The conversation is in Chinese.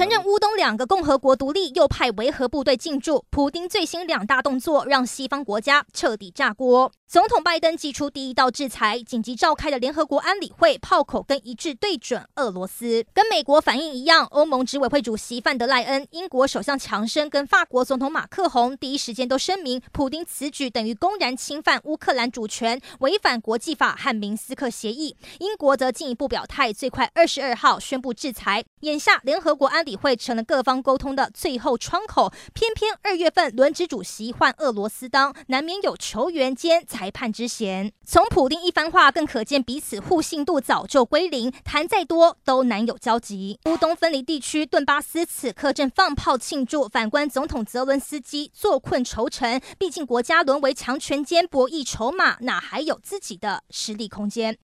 承认乌东两个共和国独立，又派维和部队进驻。普丁最新两大动作让西方国家彻底炸锅。总统拜登祭出第一道制裁，紧急召开的联合国安理会炮口跟一致对准俄罗斯。跟美国反应一样，欧盟执委会主席范德赖恩、英国首相强生跟法国总统马克宏第一时间都声明，普丁此举等于公然侵犯乌克兰主权，违反国际法和明斯克协议。英国则进一步表态，最快二十二号宣布制裁。眼下联合国安理理会成了各方沟通的最后窗口，偏偏二月份轮值主席换俄罗斯当，难免有球员兼裁判之嫌。从普丁一番话更可见，彼此互信度早就归零，谈再多都难有交集。乌东分离地区顿巴斯此刻正放炮庆祝，反观总统泽伦斯基坐困愁城。毕竟国家沦为强权间博弈筹码，哪还有自己的实力空间？